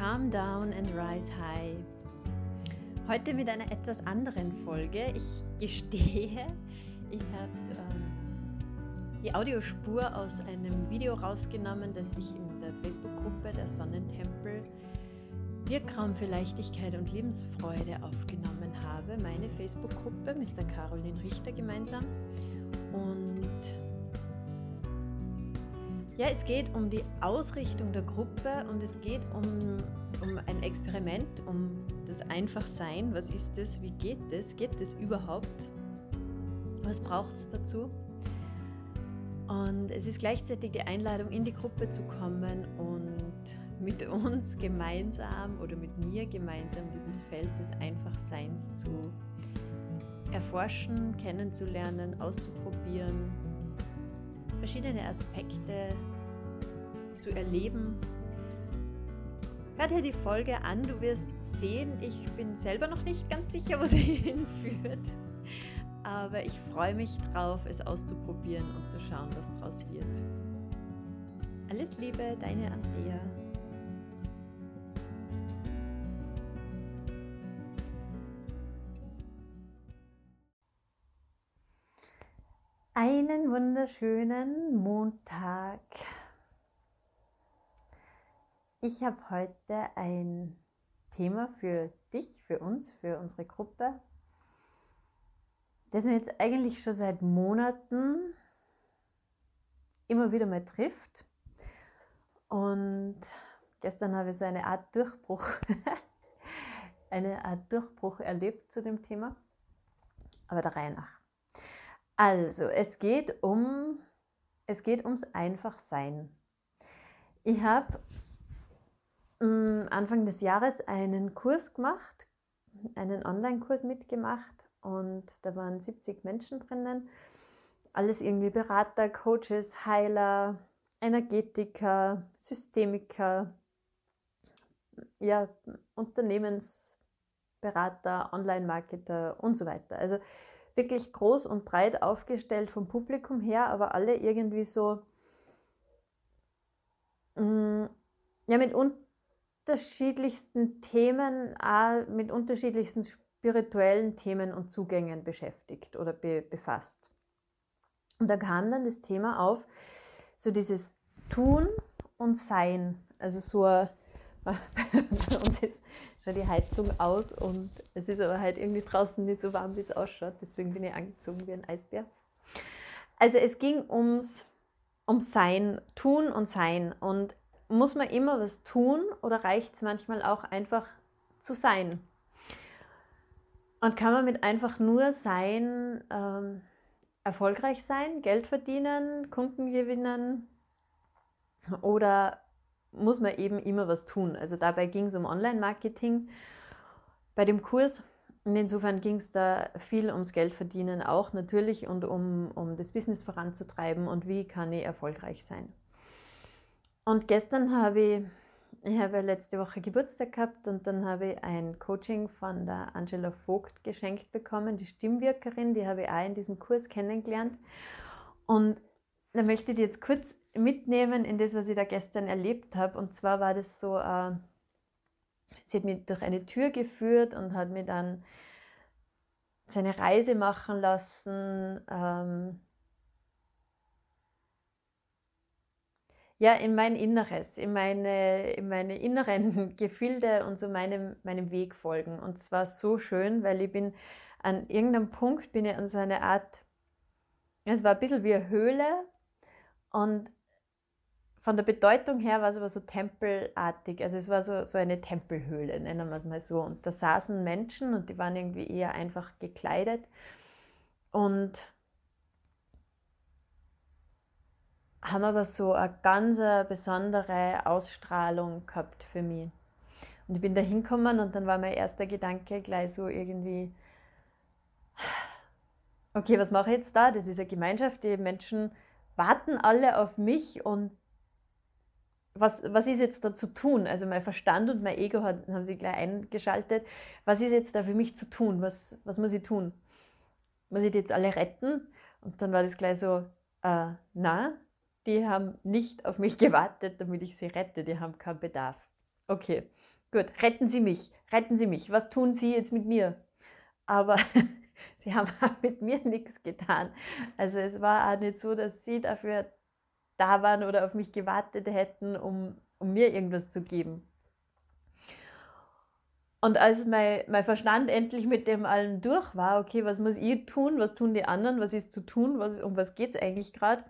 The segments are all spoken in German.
Calm Down and Rise High. Heute mit einer etwas anderen Folge. Ich gestehe, ich habe ähm, die Audiospur aus einem Video rausgenommen, das ich in der Facebook-Gruppe der Sonnentempel Wirkraum für Leichtigkeit und Lebensfreude aufgenommen habe. Meine Facebook-Gruppe mit der Caroline Richter gemeinsam. Und ja, es geht um die Ausrichtung der Gruppe und es geht um, um ein Experiment, um das Einfachsein. Was ist das? Wie geht das? Geht das überhaupt? Was braucht es dazu? Und es ist gleichzeitig die Einladung, in die Gruppe zu kommen und mit uns gemeinsam oder mit mir gemeinsam dieses Feld des Einfachseins zu erforschen, kennenzulernen, auszuprobieren, verschiedene Aspekte zu erleben. Hör dir die Folge an, du wirst sehen, ich bin selber noch nicht ganz sicher, wo sie hinführt. Aber ich freue mich drauf, es auszuprobieren und zu schauen, was daraus wird. Alles Liebe, deine Andrea. Einen wunderschönen Montag. Ich habe heute ein Thema für dich, für uns, für unsere Gruppe, das mir jetzt eigentlich schon seit Monaten immer wieder mal trifft. Und gestern habe ich so eine Art Durchbruch, eine Art Durchbruch erlebt zu dem Thema. Aber der Reihe nach. Also, es geht um, es geht ums Einfachsein. Ich habe Mm, Anfang des Jahres einen Kurs gemacht, einen Online-Kurs mitgemacht und da waren 70 Menschen drinnen. Alles irgendwie Berater, Coaches, Heiler, Energetiker, Systemiker, ja, Unternehmensberater, Online-Marketer und so weiter. Also wirklich groß und breit aufgestellt vom Publikum her, aber alle irgendwie so mm, ja, mit un unterschiedlichsten Themen, mit unterschiedlichsten spirituellen Themen und Zugängen beschäftigt oder be befasst. Und da kam dann das Thema auf, so dieses Tun und Sein. Also so, bei uns ist schon die Heizung aus und es ist aber halt irgendwie draußen nicht so warm, wie es ausschaut. Deswegen bin ich angezogen wie ein Eisbär. Also es ging ums, ums Sein, Tun und Sein. Und muss man immer was tun oder reicht es manchmal auch einfach zu sein? Und kann man mit einfach nur sein ähm, erfolgreich sein, Geld verdienen, Kunden gewinnen oder muss man eben immer was tun? Also dabei ging es um Online-Marketing bei dem Kurs. Und insofern ging es da viel ums Geld verdienen auch natürlich und um, um das Business voranzutreiben und wie kann ich erfolgreich sein. Und gestern habe ich, ich habe letzte Woche Geburtstag gehabt und dann habe ich ein Coaching von der Angela Vogt geschenkt bekommen, die Stimmwirkerin, die habe ich auch in diesem Kurs kennengelernt. Und da möchte ich die jetzt kurz mitnehmen in das, was ich da gestern erlebt habe. Und zwar war das so, äh, sie hat mich durch eine Tür geführt und hat mir dann seine Reise machen lassen. Ähm, ja, in mein Inneres, in meine, in meine inneren Gefilde und so meinem, meinem Weg folgen. Und zwar so schön, weil ich bin an irgendeinem Punkt, bin ich an so eine Art, es war ein bisschen wie eine Höhle und von der Bedeutung her war es aber so tempelartig. Also es war so, so eine Tempelhöhle, nennen wir es mal so. Und da saßen Menschen und die waren irgendwie eher einfach gekleidet. Und haben aber so eine ganz besondere Ausstrahlung gehabt für mich. Und ich bin da hingekommen und dann war mein erster Gedanke gleich so irgendwie, okay, was mache ich jetzt da? Das ist eine Gemeinschaft, die Menschen warten alle auf mich und was, was ist jetzt da zu tun? Also mein Verstand und mein Ego hat, haben sich gleich eingeschaltet. Was ist jetzt da für mich zu tun? Was, was muss ich tun? Muss ich die jetzt alle retten? Und dann war das gleich so, äh, na, die haben nicht auf mich gewartet, damit ich sie rette, die haben keinen Bedarf. Okay, gut, retten Sie mich, retten Sie mich, was tun Sie jetzt mit mir? Aber sie haben mit mir nichts getan. Also es war auch nicht so, dass sie dafür da waren oder auf mich gewartet hätten, um, um mir irgendwas zu geben. Und als mein, mein Verstand endlich mit dem allen durch war, okay, was muss ich tun, was tun die anderen, was ist zu tun, was, um was geht es eigentlich gerade,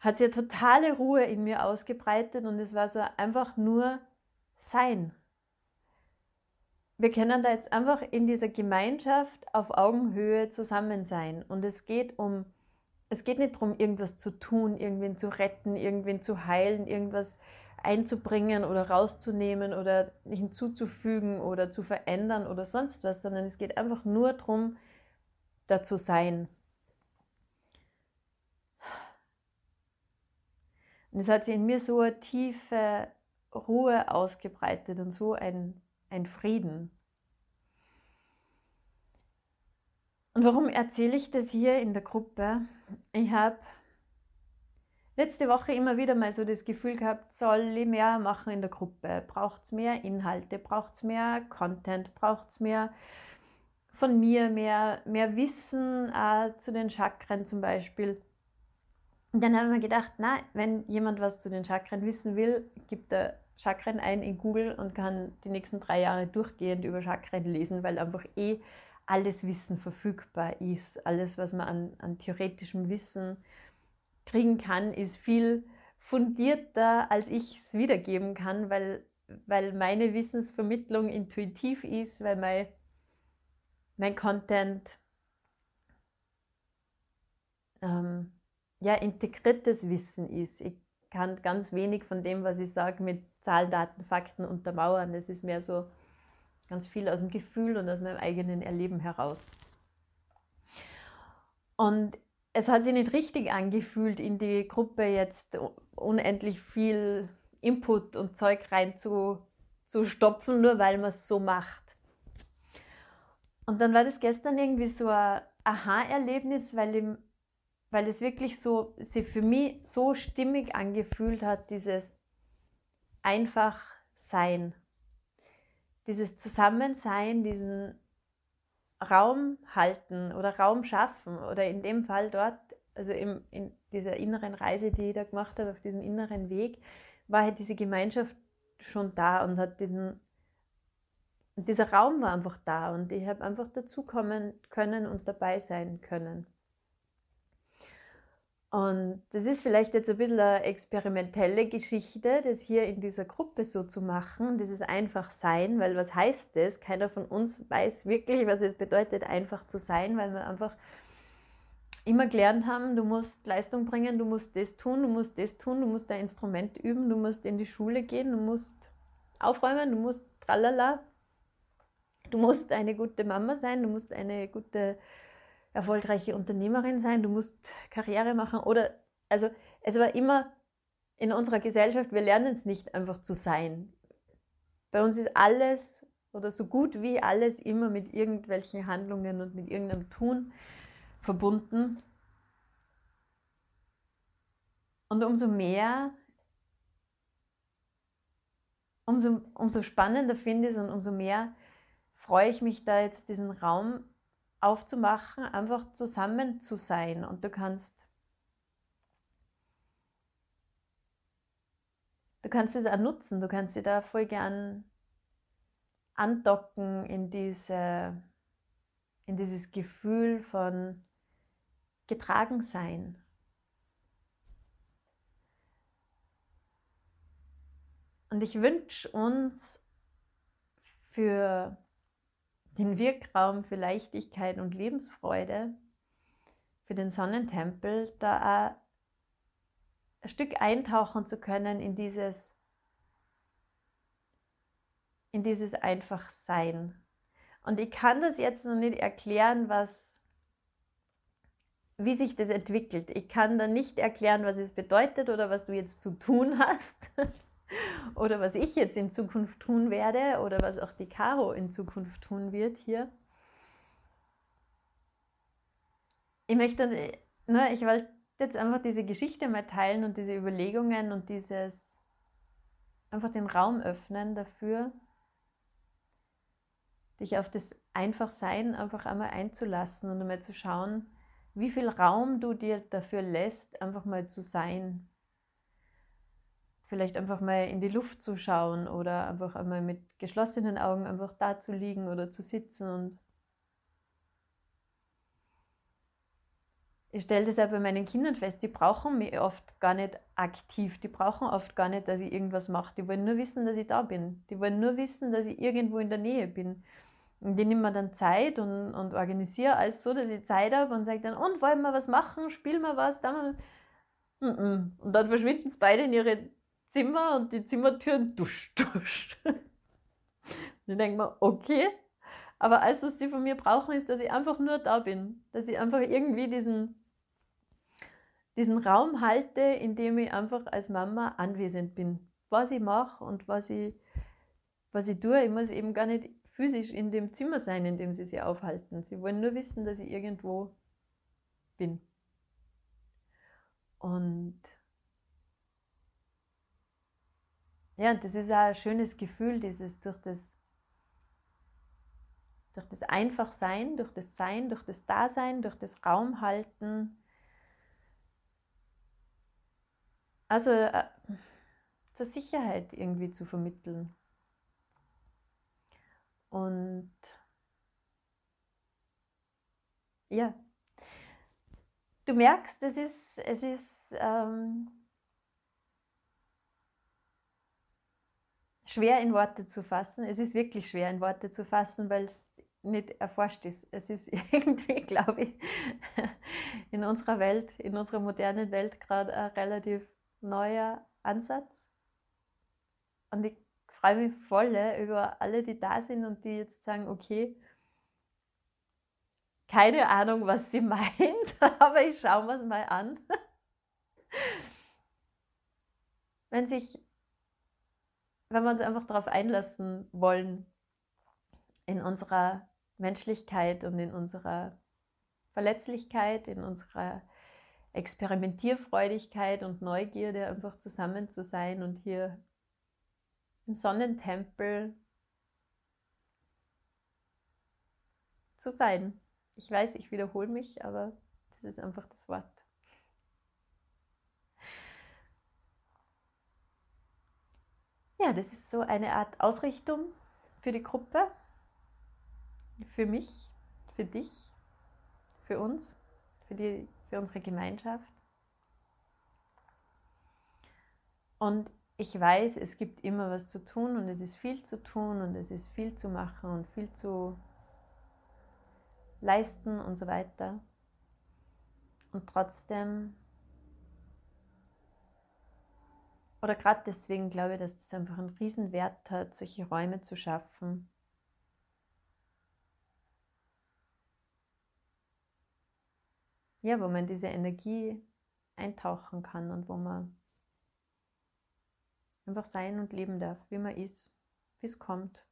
hat sich totale Ruhe in mir ausgebreitet und es war so einfach nur Sein. Wir können da jetzt einfach in dieser Gemeinschaft auf Augenhöhe zusammen sein und es geht um, es geht nicht darum, irgendwas zu tun, irgendwen zu retten, irgendwen zu heilen, irgendwas einzubringen oder rauszunehmen oder hinzuzufügen oder zu verändern oder sonst was, sondern es geht einfach nur darum, da zu sein. Und es hat sich in mir so eine tiefe Ruhe ausgebreitet und so ein, ein Frieden. Und warum erzähle ich das hier in der Gruppe? Ich habe letzte Woche immer wieder mal so das Gefühl gehabt, soll ich mehr machen in der Gruppe? Braucht es mehr Inhalte? Braucht es mehr Content? Braucht es mehr von mir, mehr, mehr Wissen äh, zu den Chakren zum Beispiel? Und dann habe ich mir gedacht, na, wenn jemand was zu den Chakren wissen will, gibt er Chakren ein in Google und kann die nächsten drei Jahre durchgehend über Chakren lesen, weil einfach eh alles Wissen verfügbar ist. Alles, was man an, an theoretischem Wissen kriegen kann, ist viel fundierter, als ich es wiedergeben kann, weil, weil meine Wissensvermittlung intuitiv ist, weil mein, mein Content ähm, ja, integriertes Wissen ist. Ich kann ganz wenig von dem, was ich sage, mit Zahlen, Daten, Fakten untermauern. Es ist mehr so ganz viel aus dem Gefühl und aus meinem eigenen Erleben heraus. Und es hat sich nicht richtig angefühlt, in die Gruppe jetzt unendlich viel Input und Zeug rein zu, zu stopfen, nur weil man es so macht. Und dann war das gestern irgendwie so ein Aha-Erlebnis, weil, weil es wirklich so, sich für mich so stimmig angefühlt hat, dieses einfach Sein. Dieses Zusammensein, diesen Raum halten oder Raum schaffen oder in dem Fall dort, also im, in dieser inneren Reise, die ich da gemacht habe, auf diesem inneren Weg, war halt diese Gemeinschaft schon da und hat diesen, dieser Raum war einfach da und ich habe einfach dazukommen können und dabei sein können. Und das ist vielleicht jetzt ein bisschen eine experimentelle Geschichte, das hier in dieser Gruppe so zu machen, dieses einfach sein, weil was heißt das? Keiner von uns weiß wirklich, was es bedeutet, einfach zu sein, weil wir einfach immer gelernt haben, du musst Leistung bringen, du musst das tun, du musst das tun, du musst dein Instrument üben, du musst in die Schule gehen, du musst aufräumen, du musst tralala, du musst eine gute Mama sein, du musst eine gute erfolgreiche Unternehmerin sein, du musst Karriere machen oder, also es war immer in unserer Gesellschaft, wir lernen es nicht einfach zu sein. Bei uns ist alles oder so gut wie alles immer mit irgendwelchen Handlungen und mit irgendeinem Tun verbunden. Und umso mehr, umso, umso spannender finde ich es und umso mehr freue ich mich da jetzt diesen Raum aufzumachen, einfach zusammen zu sein. Und du kannst, du kannst es auch nutzen, du kannst dir da voll gern andocken in, diese, in dieses Gefühl von getragen sein. Und ich wünsche uns für den Wirkraum für Leichtigkeit und Lebensfreude, für den Sonnentempel, da ein Stück eintauchen zu können in dieses, in dieses Einfachsein. Und ich kann das jetzt noch nicht erklären, was, wie sich das entwickelt. Ich kann da nicht erklären, was es bedeutet oder was du jetzt zu tun hast. oder was ich jetzt in Zukunft tun werde oder was auch die Caro in Zukunft tun wird hier. Ich möchte, ne, ich wollte jetzt einfach diese Geschichte mal teilen und diese Überlegungen und dieses einfach den Raum öffnen dafür, dich auf das Einfachsein einfach einmal einzulassen und einmal zu schauen, wie viel Raum du dir dafür lässt, einfach mal zu sein. Vielleicht einfach mal in die Luft zu schauen oder einfach einmal mit geschlossenen Augen einfach da zu liegen oder zu sitzen und ich stelle das ja bei meinen Kindern fest, die brauchen mich oft gar nicht aktiv, die brauchen oft gar nicht, dass ich irgendwas mache. Die wollen nur wissen, dass ich da bin. Die wollen nur wissen, dass ich irgendwo in der Nähe bin. Und die nehmen mir dann Zeit und, und organisiere alles so, dass ich Zeit habe und sage dann, und wollen wir was machen, spielen wir was, dann und dann verschwinden sie beide in ihre Zimmer und die Zimmertüren dusch, dusch. Und ich denke mir, okay, aber alles, was sie von mir brauchen, ist, dass ich einfach nur da bin, dass ich einfach irgendwie diesen diesen Raum halte, in dem ich einfach als Mama anwesend bin. Was ich mache und was ich, was ich tue, ich muss eben gar nicht physisch in dem Zimmer sein, in dem sie sich aufhalten. Sie wollen nur wissen, dass ich irgendwo bin. Und ja, das ist auch ein schönes Gefühl, dieses durch das, durch das Einfachsein, durch das Sein, durch das Dasein, durch das Raumhalten, Also äh, zur Sicherheit irgendwie zu vermitteln. Und ja, du merkst, es ist, es ist ähm, schwer in Worte zu fassen. Es ist wirklich schwer in Worte zu fassen, weil es nicht erforscht ist. Es ist irgendwie, glaube ich, in unserer Welt, in unserer modernen Welt gerade relativ neuer Ansatz. Und ich freue mich voll über alle, die da sind und die jetzt sagen, okay, keine Ahnung, was sie meint, aber ich schaue mir es mal an. wenn sich, wenn wir uns einfach darauf einlassen wollen, in unserer Menschlichkeit und in unserer Verletzlichkeit, in unserer Experimentierfreudigkeit und Neugierde, einfach zusammen zu sein und hier im Sonnentempel zu sein. Ich weiß, ich wiederhole mich, aber das ist einfach das Wort. Ja, das ist so eine Art Ausrichtung für die Gruppe, für mich, für dich, für uns, für die für unsere Gemeinschaft. Und ich weiß, es gibt immer was zu tun und es ist viel zu tun und es ist viel zu machen und viel zu leisten und so weiter. Und trotzdem, oder gerade deswegen glaube ich, dass es einfach einen Riesenwert hat, solche Räume zu schaffen, ja, wo man diese Energie eintauchen kann und wo man einfach sein und leben darf, wie man ist, wie es kommt,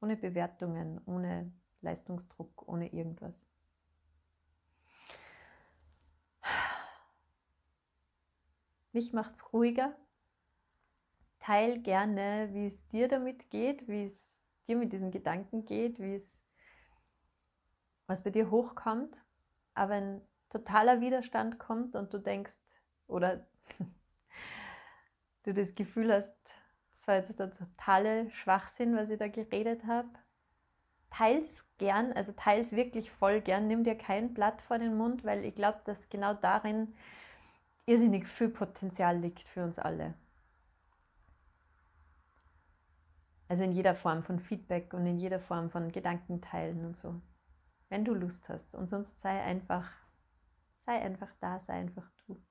ohne Bewertungen, ohne Leistungsdruck, ohne irgendwas. Mich macht es ruhiger. Teil gerne, wie es dir damit geht, wie es dir mit diesen Gedanken geht, wie es was bei dir hochkommt. Aber wenn totaler Widerstand kommt und du denkst, oder du das Gefühl hast, das war jetzt der totale Schwachsinn, was ich da geredet habe, teils gern, also teils wirklich voll gern, nimm dir kein Blatt vor den Mund, weil ich glaube, dass genau darin irrsinnig viel Potenzial liegt für uns alle. Also in jeder Form von Feedback und in jeder Form von Gedankenteilen und so. Wenn du Lust hast. Und sonst sei einfach Sei einfach da, sei einfach du.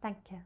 Danke.